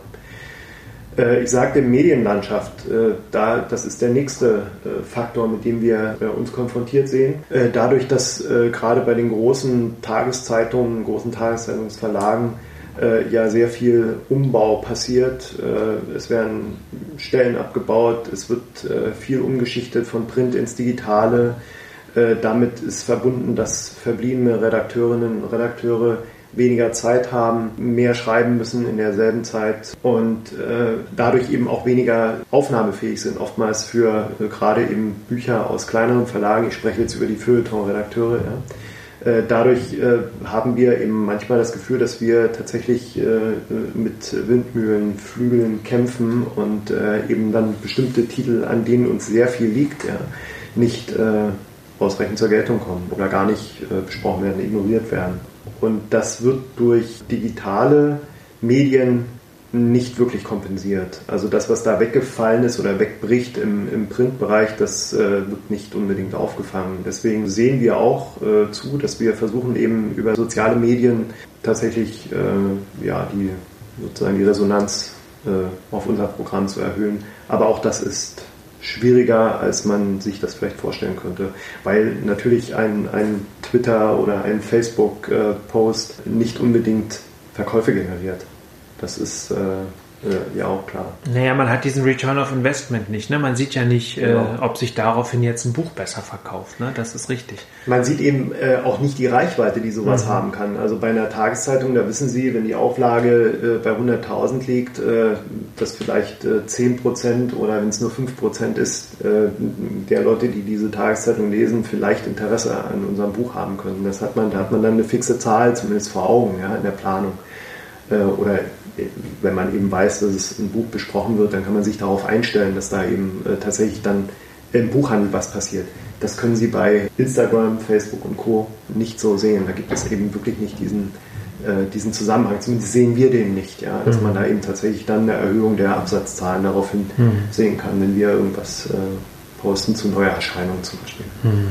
Äh, ich sagte Medienlandschaft, äh, da, das ist der nächste äh, Faktor, mit dem wir uns konfrontiert sehen. Dadurch, dass gerade bei den großen Tageszeitungen, großen Tageszeitungsverlagen ja sehr viel Umbau passiert. Es werden Stellen abgebaut, es wird viel umgeschichtet von Print ins Digitale. Damit ist verbunden, dass verbliebene Redakteurinnen und Redakteure weniger Zeit haben, mehr schreiben müssen in derselben Zeit und äh, dadurch eben auch weniger aufnahmefähig sind, oftmals für äh, gerade eben Bücher aus kleineren Verlagen. Ich spreche jetzt über die Feuilleton-Redakteure. Ja. Äh, dadurch äh, haben wir eben manchmal das Gefühl, dass wir tatsächlich äh, mit Windmühlen, Flügeln kämpfen und äh, eben dann bestimmte Titel, an denen uns sehr viel liegt, ja, nicht ausreichend zur Geltung kommen oder gar nicht besprochen werden, ignoriert werden. Und das wird durch digitale Medien nicht wirklich kompensiert. Also das, was da weggefallen ist oder wegbricht im, im Printbereich, das äh, wird nicht unbedingt aufgefangen. Deswegen sehen wir auch äh, zu, dass wir versuchen eben über soziale Medien tatsächlich äh, ja, die, sozusagen die Resonanz äh, auf unser Programm zu erhöhen. Aber auch das ist schwieriger, als man sich das vielleicht vorstellen könnte. Weil natürlich ein, ein Twitter oder ein Facebook-Post nicht unbedingt Verkäufe generiert. Das ist äh, ja auch klar. Naja, man hat diesen Return of Investment nicht. Ne? Man sieht ja nicht, äh, genau. äh, ob sich daraufhin jetzt ein Buch besser verkauft. Ne? Das ist richtig. Man sieht eben äh, auch nicht die Reichweite, die sowas mhm. haben kann. Also bei einer Tageszeitung, da wissen Sie, wenn die Auflage äh, bei 100.000 liegt, äh, dass vielleicht äh, 10% oder wenn es nur 5% ist, der Leute, die diese Tageszeitung lesen, vielleicht Interesse an unserem Buch haben können. Das hat man, da hat man dann eine fixe Zahl zumindest vor Augen ja, in der Planung. Oder wenn man eben weiß, dass es ein Buch besprochen wird, dann kann man sich darauf einstellen, dass da eben äh, tatsächlich dann im Buchhandel was passiert. Das können Sie bei Instagram, Facebook und Co. nicht so sehen. Da gibt es eben wirklich nicht diesen äh, diesen Zusammenhang, zumindest sehen wir den nicht, ja, dass mhm. man da eben tatsächlich dann eine Erhöhung der Absatzzahlen daraufhin mhm. sehen kann, wenn wir irgendwas äh, posten zu Neuerscheinungen zum Beispiel. Mhm.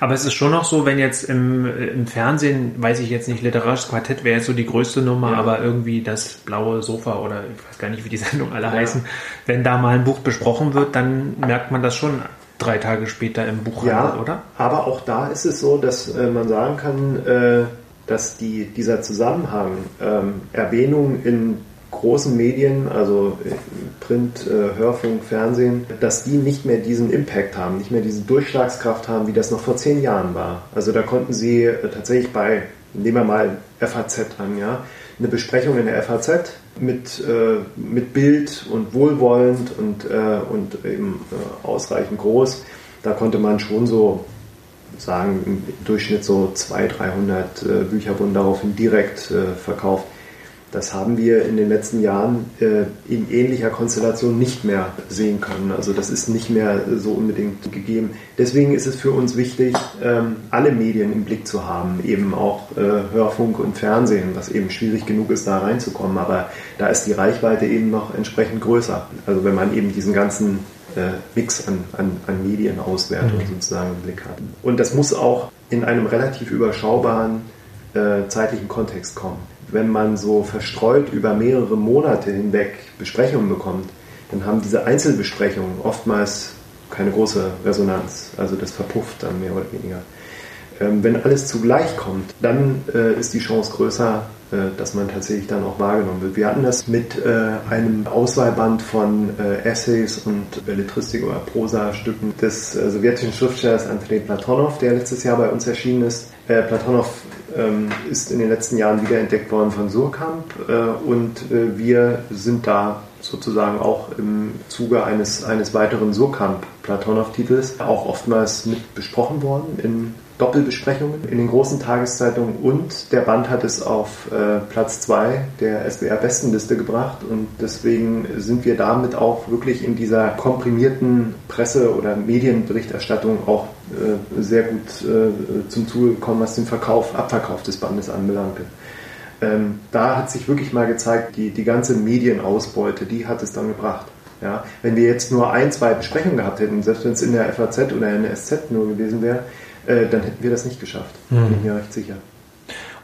Aber es ist schon noch so, wenn jetzt im, im Fernsehen, weiß ich jetzt nicht, literarisches Quartett wäre jetzt so die größte Nummer, ja. aber irgendwie das blaue Sofa oder ich weiß gar nicht, wie die Sendung alle ja. heißen, wenn da mal ein Buch besprochen wird, dann merkt man das schon drei Tage später im Buchhandel, ja, oder? Aber auch da ist es so, dass äh, man sagen kann, äh, dass die, dieser Zusammenhang ähm, Erwähnung in großen Medien, also Print, äh, Hörfunk, Fernsehen, dass die nicht mehr diesen Impact haben, nicht mehr diese Durchschlagskraft haben, wie das noch vor zehn Jahren war. Also da konnten sie äh, tatsächlich bei, nehmen wir mal FAZ an, ja, eine Besprechung in der FAZ mit, äh, mit Bild und wohlwollend und, äh, und eben äh, ausreichend groß. Da konnte man schon so sagen, im Durchschnitt so 200, 300 äh, Bücher wurden daraufhin direkt verkauft. Das haben wir in den letzten Jahren äh, in ähnlicher Konstellation nicht mehr sehen können. Also das ist nicht mehr so unbedingt gegeben. Deswegen ist es für uns wichtig, ähm, alle Medien im Blick zu haben, eben auch äh, Hörfunk und Fernsehen, was eben schwierig genug ist, da reinzukommen. Aber da ist die Reichweite eben noch entsprechend größer. Also wenn man eben diesen ganzen äh, Mix an, an, an Medienauswertung mhm. sozusagen im Blick hat. Und das muss auch in einem relativ überschaubaren zeitlichen Kontext kommen wenn man so verstreut über mehrere Monate hinweg Besprechungen bekommt, dann haben diese Einzelbesprechungen oftmals keine große Resonanz. Also das verpufft dann mehr oder weniger. Ähm, wenn alles zugleich kommt, dann äh, ist die Chance größer, äh, dass man tatsächlich dann auch wahrgenommen wird. Wir hatten das mit äh, einem Auswahlband von Essays und Belletristik oder Prosa-Stücken des sowjetischen Schriftstellers Andrei Platonov, der letztes Jahr bei uns erschienen ist. Platonov ähm, ist in den letzten Jahren wiederentdeckt worden von Surkamp äh, und äh, wir sind da sozusagen auch im Zuge eines, eines weiteren Surkamp-Platonov-Titels auch oftmals mit besprochen worden in Doppelbesprechungen in den großen Tageszeitungen und der Band hat es auf äh, Platz 2 der SWR-Bestenliste gebracht und deswegen sind wir damit auch wirklich in dieser komprimierten Presse- oder Medienberichterstattung auch äh, sehr gut äh, zum Zuge gekommen, was den Verkauf, Abverkauf des Bandes anbelangte. Ähm, da hat sich wirklich mal gezeigt, die, die ganze Medienausbeute, die hat es dann gebracht. Ja, wenn wir jetzt nur ein, zwei Besprechungen gehabt hätten, selbst wenn es in der FAZ oder in der SZ nur gewesen wäre, äh, dann hätten wir das nicht geschafft. Mhm. Bin ich mir recht sicher.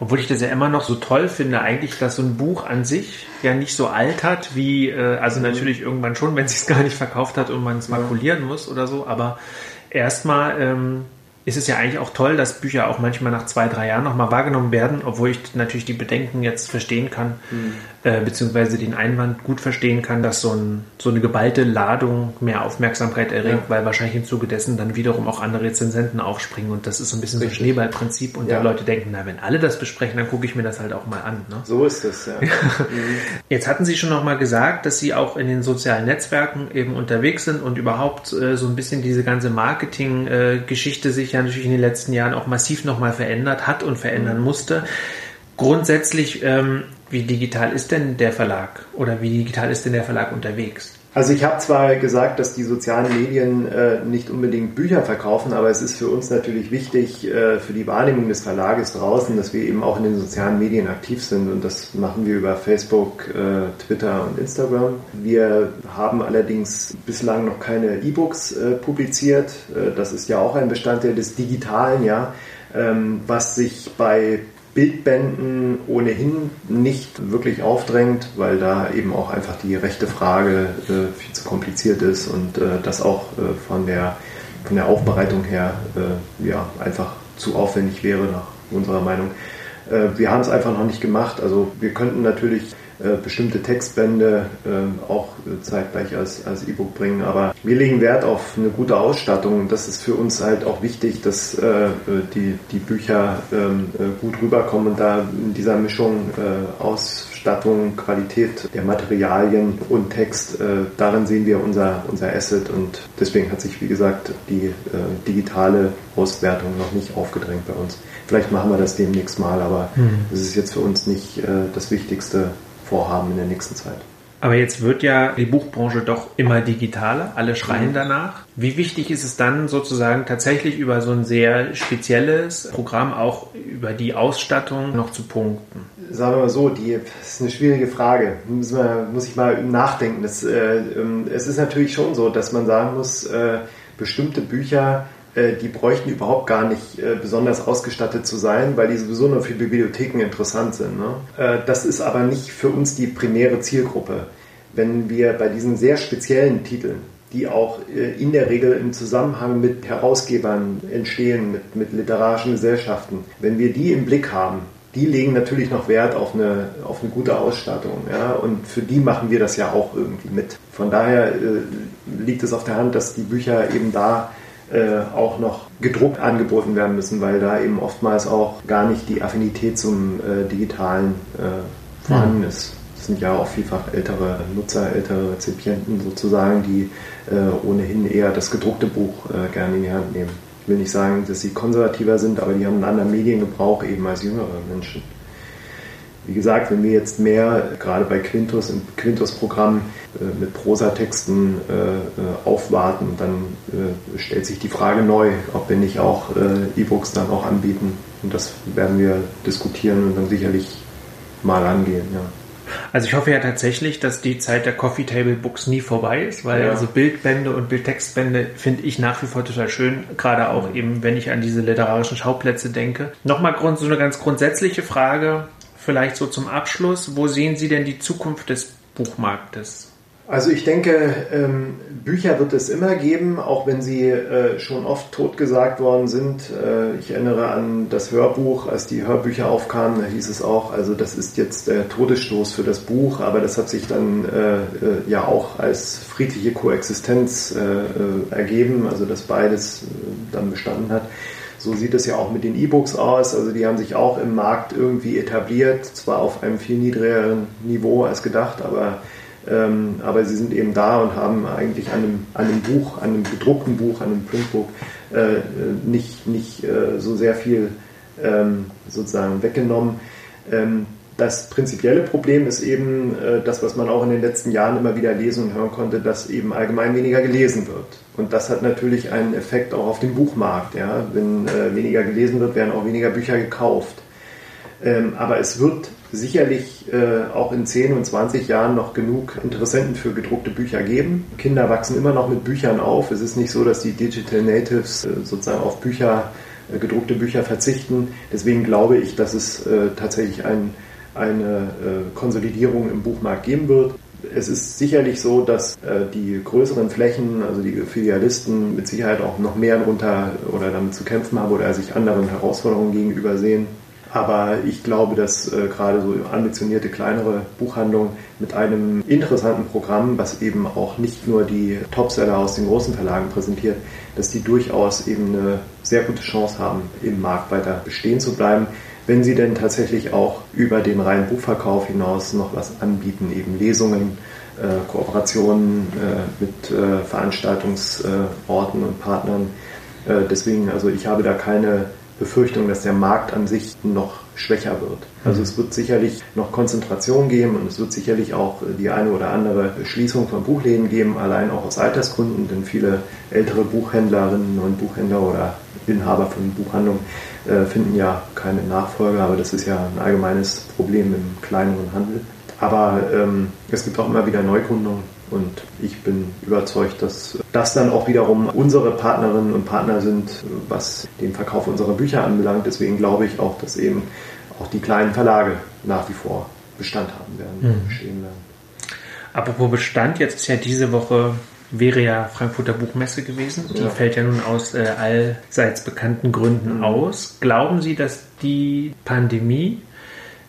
Obwohl ich das ja immer noch so toll finde, eigentlich, dass so ein Buch an sich ja nicht so alt hat, wie, äh, also mhm. natürlich irgendwann schon, wenn es sich gar nicht verkauft hat und man es makulieren ja. muss oder so, aber erstmal ähm, ist es ja eigentlich auch toll, dass Bücher auch manchmal nach zwei, drei Jahren nochmal wahrgenommen werden, obwohl ich natürlich die Bedenken jetzt verstehen kann, mhm. Äh, beziehungsweise den Einwand gut verstehen kann, dass so, ein, so eine geballte Ladung mehr Aufmerksamkeit erregt, ja. weil wahrscheinlich im Zuge dessen dann wiederum auch andere Rezensenten aufspringen und das ist so ein bisschen Richtig. so ein Schneeballprinzip und ja. da Leute denken, na, wenn alle das besprechen, dann gucke ich mir das halt auch mal an. Ne? So ist es, ja. mhm. Jetzt hatten Sie schon nochmal gesagt, dass Sie auch in den sozialen Netzwerken eben unterwegs sind und überhaupt äh, so ein bisschen diese ganze Marketing-Geschichte äh, sich ja natürlich in den letzten Jahren auch massiv nochmal verändert hat und verändern mhm. musste. Grundsätzlich, ähm, wie digital ist denn der Verlag oder wie digital ist denn der Verlag unterwegs? Also ich habe zwar gesagt, dass die sozialen Medien äh, nicht unbedingt Bücher verkaufen, aber es ist für uns natürlich wichtig äh, für die Wahrnehmung des Verlages draußen, dass wir eben auch in den sozialen Medien aktiv sind und das machen wir über Facebook, äh, Twitter und Instagram. Wir haben allerdings bislang noch keine E-Books äh, publiziert. Äh, das ist ja auch ein Bestandteil des Digitalen, ja, ähm, was sich bei Bildbänden ohnehin nicht wirklich aufdrängt, weil da eben auch einfach die rechte Frage äh, viel zu kompliziert ist und äh, das auch äh, von, der, von der Aufbereitung her äh, ja, einfach zu aufwendig wäre nach unserer Meinung. Äh, wir haben es einfach noch nicht gemacht. Also wir könnten natürlich bestimmte Textbände äh, auch zeitgleich als, als E-Book bringen. Aber wir legen Wert auf eine gute Ausstattung. Das ist für uns halt auch wichtig, dass äh, die, die Bücher ähm, gut rüberkommen und da in dieser Mischung Ausstattung, Qualität der Materialien und Text, darin sehen wir unser, unser Asset und deswegen hat sich, wie gesagt, die digitale Auswertung noch nicht aufgedrängt bei uns. Vielleicht machen wir das demnächst mal, aber mhm. das ist jetzt für uns nicht das Wichtigste Vorhaben in der nächsten Zeit. Aber jetzt wird ja die Buchbranche doch immer digitaler, alle schreien mhm. danach. Wie wichtig ist es dann sozusagen tatsächlich über so ein sehr spezielles Programm auch über die Ausstattung noch zu punkten? Sagen wir mal so, die, das ist eine schwierige Frage. Muss, man, muss ich mal nachdenken. Das, äh, ähm, es ist natürlich schon so, dass man sagen muss, äh, bestimmte Bücher die bräuchten überhaupt gar nicht äh, besonders ausgestattet zu sein, weil die sowieso nur für Bibliotheken interessant sind. Ne? Äh, das ist aber nicht für uns die primäre Zielgruppe. Wenn wir bei diesen sehr speziellen Titeln, die auch in der Regel im Zusammenhang mit Herausgebern entstehen, mit, mit literarischen Gesellschaften, wenn wir die im Blick haben, die legen natürlich noch Wert auf eine, auf eine gute Ausstattung. Ja? Und für die machen wir das ja auch irgendwie mit. Von daher äh, liegt es auf der Hand, dass die Bücher eben da äh, auch noch gedruckt angeboten werden müssen, weil da eben oftmals auch gar nicht die Affinität zum äh, Digitalen äh, vorhanden ja. ist. Das sind ja auch vielfach ältere Nutzer, ältere Rezipienten sozusagen, die äh, ohnehin eher das gedruckte Buch äh, gerne in die Hand nehmen. Ich will nicht sagen, dass sie konservativer sind, aber die haben einen anderen Mediengebrauch eben als jüngere Menschen. Wie gesagt, wenn wir jetzt mehr, gerade bei Quintus, im Quintus-Programm äh, mit Prosatexten äh, äh, aufwarten, dann stellt sich die Frage neu, ob wir nicht auch E-Books dann auch anbieten. Und das werden wir diskutieren und dann sicherlich mal angehen, ja. Also ich hoffe ja tatsächlich, dass die Zeit der Coffee Table Books nie vorbei ist, weil ja. also Bildbände und Bildtextbände finde ich nach wie vor total schön, gerade auch mhm. eben, wenn ich an diese literarischen Schauplätze denke. Nochmal so eine ganz grundsätzliche Frage, vielleicht so zum Abschluss. Wo sehen Sie denn die Zukunft des Buchmarktes? Also ich denke, ähm, Bücher wird es immer geben, auch wenn sie äh, schon oft totgesagt worden sind. Äh, ich erinnere an das Hörbuch, als die Hörbücher aufkamen, da hieß es auch, also das ist jetzt der Todesstoß für das Buch, aber das hat sich dann äh, ja auch als friedliche Koexistenz ergeben, also dass beides dann bestanden hat. So sieht es ja auch mit den E-Books aus. Also die haben sich auch im Markt irgendwie etabliert, zwar auf einem viel niedrigeren Niveau als gedacht, aber ähm, aber sie sind eben da und haben eigentlich an einem, an einem Buch, an einem gedruckten Buch, an einem Printbook äh, nicht, nicht äh, so sehr viel ähm, sozusagen weggenommen. Ähm, das prinzipielle Problem ist eben äh, das, was man auch in den letzten Jahren immer wieder lesen und hören konnte, dass eben allgemein weniger gelesen wird. Und das hat natürlich einen Effekt auch auf den Buchmarkt. Ja? Wenn äh, weniger gelesen wird, werden auch weniger Bücher gekauft. Ähm, aber es wird sicherlich äh, auch in 10 und 20 Jahren noch genug Interessenten für gedruckte Bücher geben. Kinder wachsen immer noch mit Büchern auf. Es ist nicht so, dass die Digital Natives äh, sozusagen auf Bücher, äh, gedruckte Bücher verzichten. Deswegen glaube ich, dass es äh, tatsächlich ein, eine äh, Konsolidierung im Buchmarkt geben wird. Es ist sicherlich so, dass äh, die größeren Flächen, also die Filialisten, mit Sicherheit auch noch mehr darunter oder damit zu kämpfen haben oder sich anderen Herausforderungen gegenüber sehen. Aber ich glaube, dass äh, gerade so ambitionierte kleinere Buchhandlungen mit einem interessanten Programm, was eben auch nicht nur die Topseller aus den großen Verlagen präsentiert, dass die durchaus eben eine sehr gute Chance haben, im Markt weiter bestehen zu bleiben, wenn sie denn tatsächlich auch über den reinen Buchverkauf hinaus noch was anbieten, eben Lesungen, äh, Kooperationen äh, mit äh, Veranstaltungsorten und Partnern. Äh, deswegen, also ich habe da keine Befürchtung, dass der Markt an sich noch schwächer wird. Also es wird sicherlich noch Konzentration geben und es wird sicherlich auch die eine oder andere Schließung von Buchläden geben, allein auch aus Altersgründen, denn viele ältere Buchhändlerinnen und Buchhändler oder Inhaber von Buchhandlungen finden ja keine Nachfolger, aber das ist ja ein allgemeines Problem im kleineren Handel. Aber ähm, es gibt auch immer wieder Neugründungen und ich bin überzeugt, dass das dann auch wiederum unsere Partnerinnen und Partner sind, was den Verkauf unserer Bücher anbelangt. Deswegen glaube ich auch, dass eben auch die kleinen Verlage nach wie vor Bestand haben werden, mhm. bestehen werden. Apropos Bestand, jetzt ist ja diese Woche wäre ja Frankfurter Buchmesse gewesen. Die ja. fällt ja nun aus äh, allseits bekannten Gründen mhm. aus. Glauben Sie, dass die Pandemie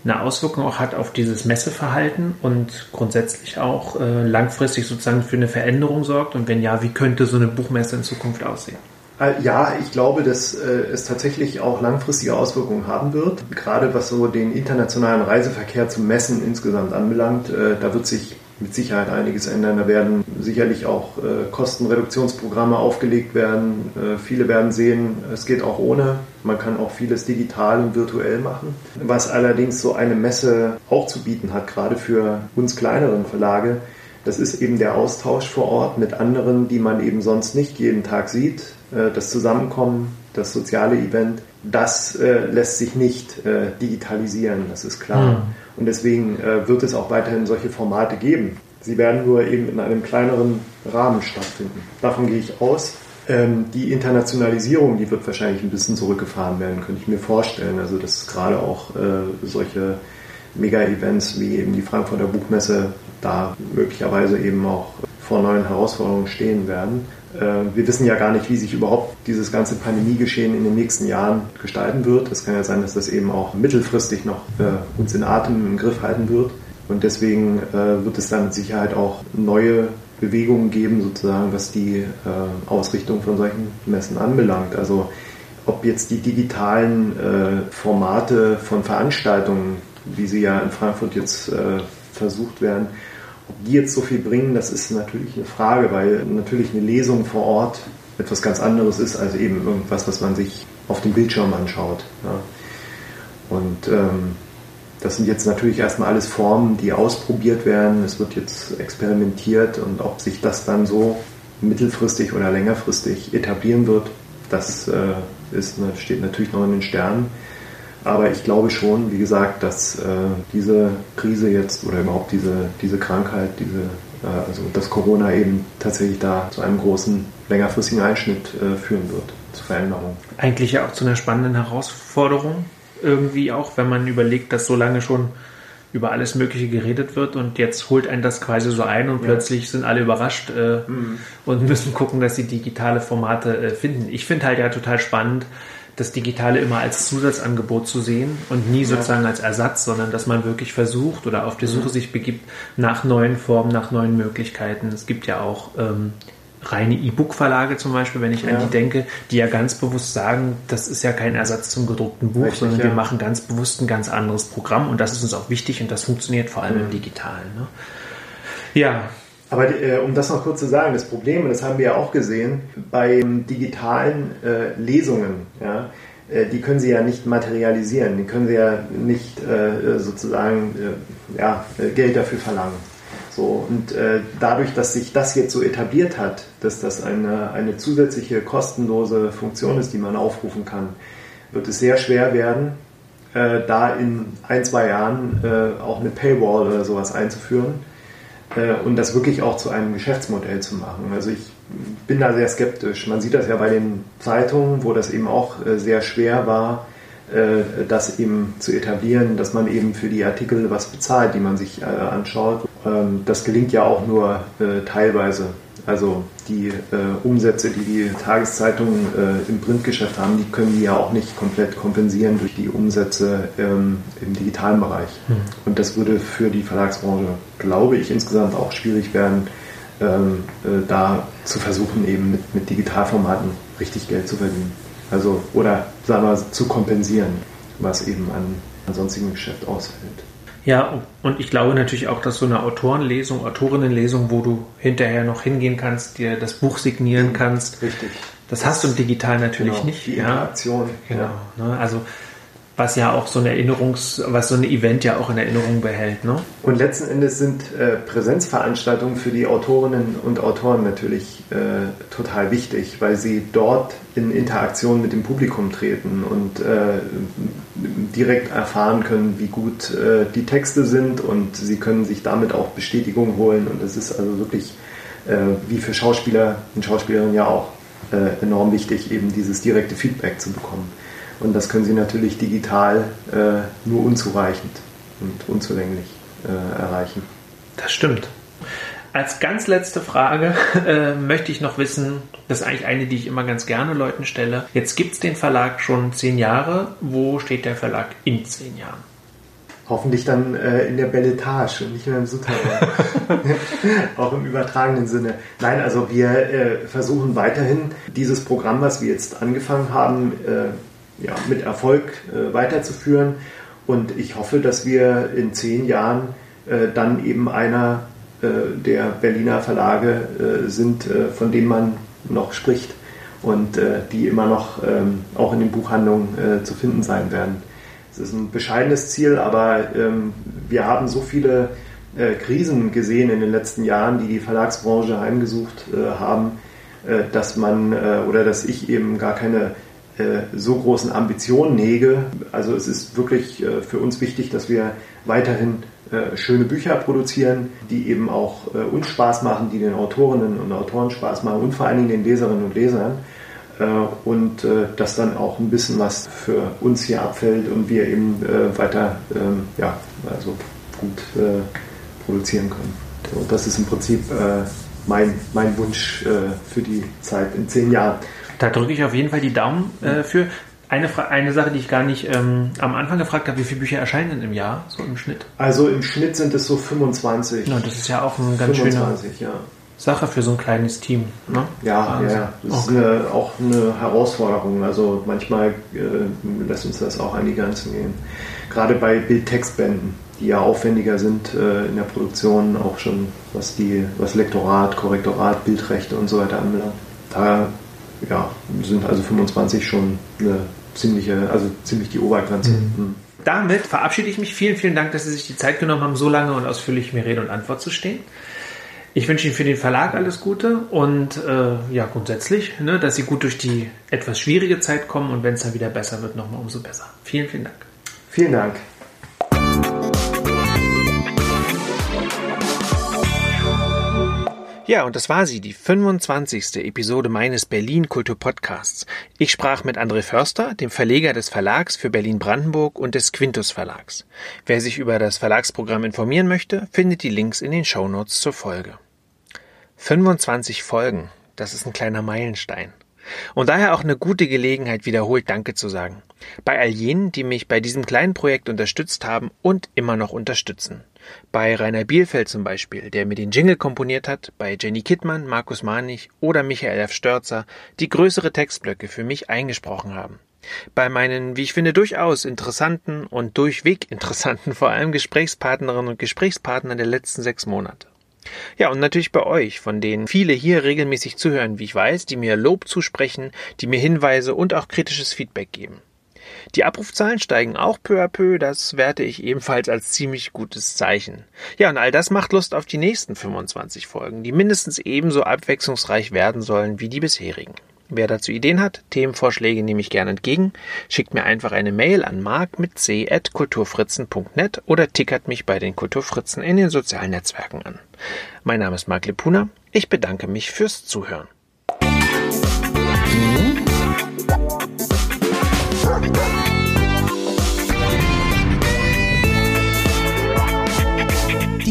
eine Auswirkung auch hat auf dieses Messeverhalten und grundsätzlich auch äh, langfristig sozusagen für eine Veränderung sorgt? Und wenn ja, wie könnte so eine Buchmesse in Zukunft aussehen? Äh, ja, ich glaube, dass äh, es tatsächlich auch langfristige Auswirkungen haben wird. Gerade was so den internationalen Reiseverkehr zum Messen insgesamt anbelangt, äh, da wird sich mit Sicherheit einiges ändern. Da werden sicherlich auch äh, Kostenreduktionsprogramme aufgelegt werden. Äh, viele werden sehen, es geht auch ohne. Man kann auch vieles digital und virtuell machen. Was allerdings so eine Messe auch zu bieten hat, gerade für uns kleineren Verlage, das ist eben der Austausch vor Ort mit anderen, die man eben sonst nicht jeden Tag sieht. Äh, das Zusammenkommen, das soziale Event, das äh, lässt sich nicht äh, digitalisieren, das ist klar. Mhm. Und deswegen äh, wird es auch weiterhin solche Formate geben. Sie werden nur eben in einem kleineren Rahmen stattfinden. Davon gehe ich aus. Ähm, die Internationalisierung, die wird wahrscheinlich ein bisschen zurückgefahren werden, könnte ich mir vorstellen. Also dass gerade auch äh, solche Mega-Events wie eben die Frankfurter Buchmesse da möglicherweise eben auch vor neuen Herausforderungen stehen werden. Äh, wir wissen ja gar nicht, wie sich überhaupt dieses ganze Pandemiegeschehen in den nächsten Jahren gestalten wird. Es kann ja sein, dass das eben auch mittelfristig noch äh, uns in Atem im Griff halten wird. Und deswegen äh, wird es dann mit Sicherheit auch neue Bewegungen geben, sozusagen, was die Ausrichtung von solchen Messen anbelangt. Also ob jetzt die digitalen Formate von Veranstaltungen, wie sie ja in Frankfurt jetzt versucht werden, die jetzt so viel bringen, das ist natürlich eine Frage, weil natürlich eine Lesung vor Ort etwas ganz anderes ist als eben irgendwas, was man sich auf dem Bildschirm anschaut. Ja. Und ähm, das sind jetzt natürlich erstmal alles Formen, die ausprobiert werden. Es wird jetzt experimentiert und ob sich das dann so mittelfristig oder längerfristig etablieren wird, das äh, ist, steht natürlich noch in den Sternen. Aber ich glaube schon, wie gesagt, dass äh, diese Krise jetzt oder überhaupt diese, diese Krankheit, diese, äh, also dass Corona eben tatsächlich da zu einem großen, längerfristigen Einschnitt äh, führen wird, zu Veränderungen. Eigentlich ja auch zu einer spannenden Herausforderung, irgendwie auch, wenn man überlegt, dass so lange schon über alles Mögliche geredet wird und jetzt holt einen das quasi so ein und ja. plötzlich sind alle überrascht äh, mhm. und müssen gucken, dass sie digitale Formate äh, finden. Ich finde halt ja total spannend, das Digitale immer als Zusatzangebot zu sehen und nie sozusagen als Ersatz, sondern dass man wirklich versucht oder auf die Suche sich begibt nach neuen Formen, nach neuen Möglichkeiten. Es gibt ja auch ähm, reine E-Book-Verlage zum Beispiel, wenn ich ja. an die denke, die ja ganz bewusst sagen, das ist ja kein Ersatz zum gedruckten Buch, Richtig, sondern ja. wir machen ganz bewusst ein ganz anderes Programm und das ist uns auch wichtig und das funktioniert vor allem mhm. im Digitalen. Ne? Ja, aber äh, um das noch kurz zu sagen, das Problem, das haben wir ja auch gesehen, bei digitalen äh, Lesungen, ja, äh, die können Sie ja nicht materialisieren, die können Sie ja nicht äh, sozusagen äh, ja, Geld dafür verlangen. So, und äh, dadurch, dass sich das jetzt so etabliert hat, dass das eine, eine zusätzliche kostenlose Funktion ist, die man aufrufen kann, wird es sehr schwer werden, da in ein, zwei Jahren auch eine Paywall oder sowas einzuführen und das wirklich auch zu einem Geschäftsmodell zu machen. Also ich bin da sehr skeptisch. Man sieht das ja bei den Zeitungen, wo das eben auch äh, sehr schwer war, äh, das eben zu etablieren, dass man eben für die Artikel was bezahlt, die man sich anschaut. Ähm, das gelingt ja auch nur teilweise. Also die äh, Umsätze, die die Tageszeitungen äh, im Printgeschäft haben, die können die ja auch nicht komplett kompensieren durch die Umsätze ähm, im digitalen Bereich. Mhm. Und das würde für die Verlagsbranche, glaube ich, insgesamt auch schwierig werden, ähm, äh, da zu versuchen, eben mit, mit Digitalformaten richtig Geld zu verdienen. Also, oder sagen wir, zu kompensieren, was eben an, an sonstigem Geschäft ausfällt. Ja, und ich glaube natürlich auch, dass so eine Autorenlesung, Autorinnenlesung, wo du hinterher noch hingehen kannst, dir das Buch signieren kannst. Richtig. Das, das hast du im Digital natürlich genau, nicht. Die Interaktion. Ja, genau. Ja. Ne? Also was ja auch so ein Erinnerungs, was so ein Event ja auch in Erinnerung behält. Ne? Und letzten Endes sind äh, Präsenzveranstaltungen für die Autorinnen und Autoren natürlich äh, total wichtig, weil sie dort in Interaktion mit dem Publikum treten und äh, direkt erfahren können, wie gut äh, die Texte sind und sie können sich damit auch Bestätigung holen und es ist also wirklich äh, wie für Schauspieler und Schauspielerinnen ja auch äh, enorm wichtig, eben dieses direkte Feedback zu bekommen. Und das können Sie natürlich digital äh, nur unzureichend und unzulänglich äh, erreichen. Das stimmt. Als ganz letzte Frage äh, möchte ich noch wissen, das ist eigentlich eine, die ich immer ganz gerne Leuten stelle. Jetzt gibt es den Verlag schon zehn Jahre. Wo steht der Verlag in zehn Jahren? Hoffentlich dann äh, in der Belletage und nicht mehr im Souterrain. Auch im übertragenen Sinne. Nein, also wir äh, versuchen weiterhin dieses Programm, was wir jetzt angefangen haben, äh, ja, mit Erfolg äh, weiterzuführen. Und ich hoffe, dass wir in zehn Jahren äh, dann eben einer der Berliner Verlage sind, von denen man noch spricht und die immer noch ähm, auch in den Buchhandlungen zu finden sein werden. Es ist ein bescheidenes Ziel, aber ähm, wir haben so viele Krisen gesehen in den letzten Jahren, die die Verlagsbranche heimgesucht haben, dass man oder dass ich eben gar keine äh, so großen Ambitionen hege. Also es ist wirklich äh, für uns wichtig, dass wir weiterhin äh, schöne Bücher produzieren, die eben auch uns Spaß machen, die den Autorinnen und Autoren Spaß machen und vor allen Dingen den Leserinnen und Lesern. Und dass dann auch ein bisschen was für uns hier abfällt und wir eben weiter ähm, ja, also gut produzieren können. Und das ist im Prinzip mein, mein Wunsch für die Zeit in zehn Jahren. Da drücke ich auf jeden Fall die Daumen äh, für. Eine, eine Sache, die ich gar nicht ähm, am Anfang gefragt habe, wie viele Bücher erscheinen denn im Jahr, so im Schnitt? Also im Schnitt sind es so 25. Ja, das ist ja auch eine ganz 25, schöne ja. Sache für so ein kleines Team. Ne? Ja, also, ja, das okay. ist eine, auch eine Herausforderung. Also manchmal äh, lässt uns das auch an die Grenzen gehen. Gerade bei Bildtextbänden, die ja aufwendiger sind äh, in der Produktion, auch schon was die was Lektorat, Korrektorat, Bildrechte und so weiter anbelangt. Da ja, sind also 25 schon eine ziemliche, also ziemlich die Obergrenze. Mhm. Mhm. Damit verabschiede ich mich. Vielen, vielen Dank, dass Sie sich die Zeit genommen haben, so lange und ausführlich mir Rede und Antwort zu stehen. Ich wünsche Ihnen für den Verlag alles Gute und äh, ja, grundsätzlich, ne, dass Sie gut durch die etwas schwierige Zeit kommen und wenn es dann wieder besser wird, nochmal umso besser. Vielen, vielen Dank. Vielen Dank. Ja, und das war sie, die 25. Episode meines Berlin Kultur Podcasts. Ich sprach mit André Förster, dem Verleger des Verlags für Berlin Brandenburg und des Quintus Verlags. Wer sich über das Verlagsprogramm informieren möchte, findet die Links in den Shownotes zur Folge. 25 Folgen, das ist ein kleiner Meilenstein. Und daher auch eine gute Gelegenheit, wiederholt Danke zu sagen. Bei all jenen, die mich bei diesem kleinen Projekt unterstützt haben und immer noch unterstützen. Bei Rainer Bielfeld zum Beispiel, der mir den Jingle komponiert hat, bei Jenny Kittmann, Markus Manich oder Michael F. Störzer, die größere Textblöcke für mich eingesprochen haben. Bei meinen, wie ich finde, durchaus interessanten und durchweg interessanten, vor allem Gesprächspartnerinnen und Gesprächspartnern der letzten sechs Monate. Ja, und natürlich bei euch, von denen viele hier regelmäßig zuhören, wie ich weiß, die mir Lob zusprechen, die mir Hinweise und auch kritisches Feedback geben. Die Abrufzahlen steigen auch peu à peu, das werte ich ebenfalls als ziemlich gutes Zeichen. Ja, und all das macht Lust auf die nächsten 25 Folgen, die mindestens ebenso abwechslungsreich werden sollen wie die bisherigen. Wer dazu Ideen hat, Themenvorschläge nehme ich gerne entgegen, schickt mir einfach eine Mail an mark mit c at kulturfritzen.net oder tickert mich bei den Kulturfritzen in den sozialen Netzwerken an. Mein Name ist Marc Lepuna, ich bedanke mich fürs Zuhören.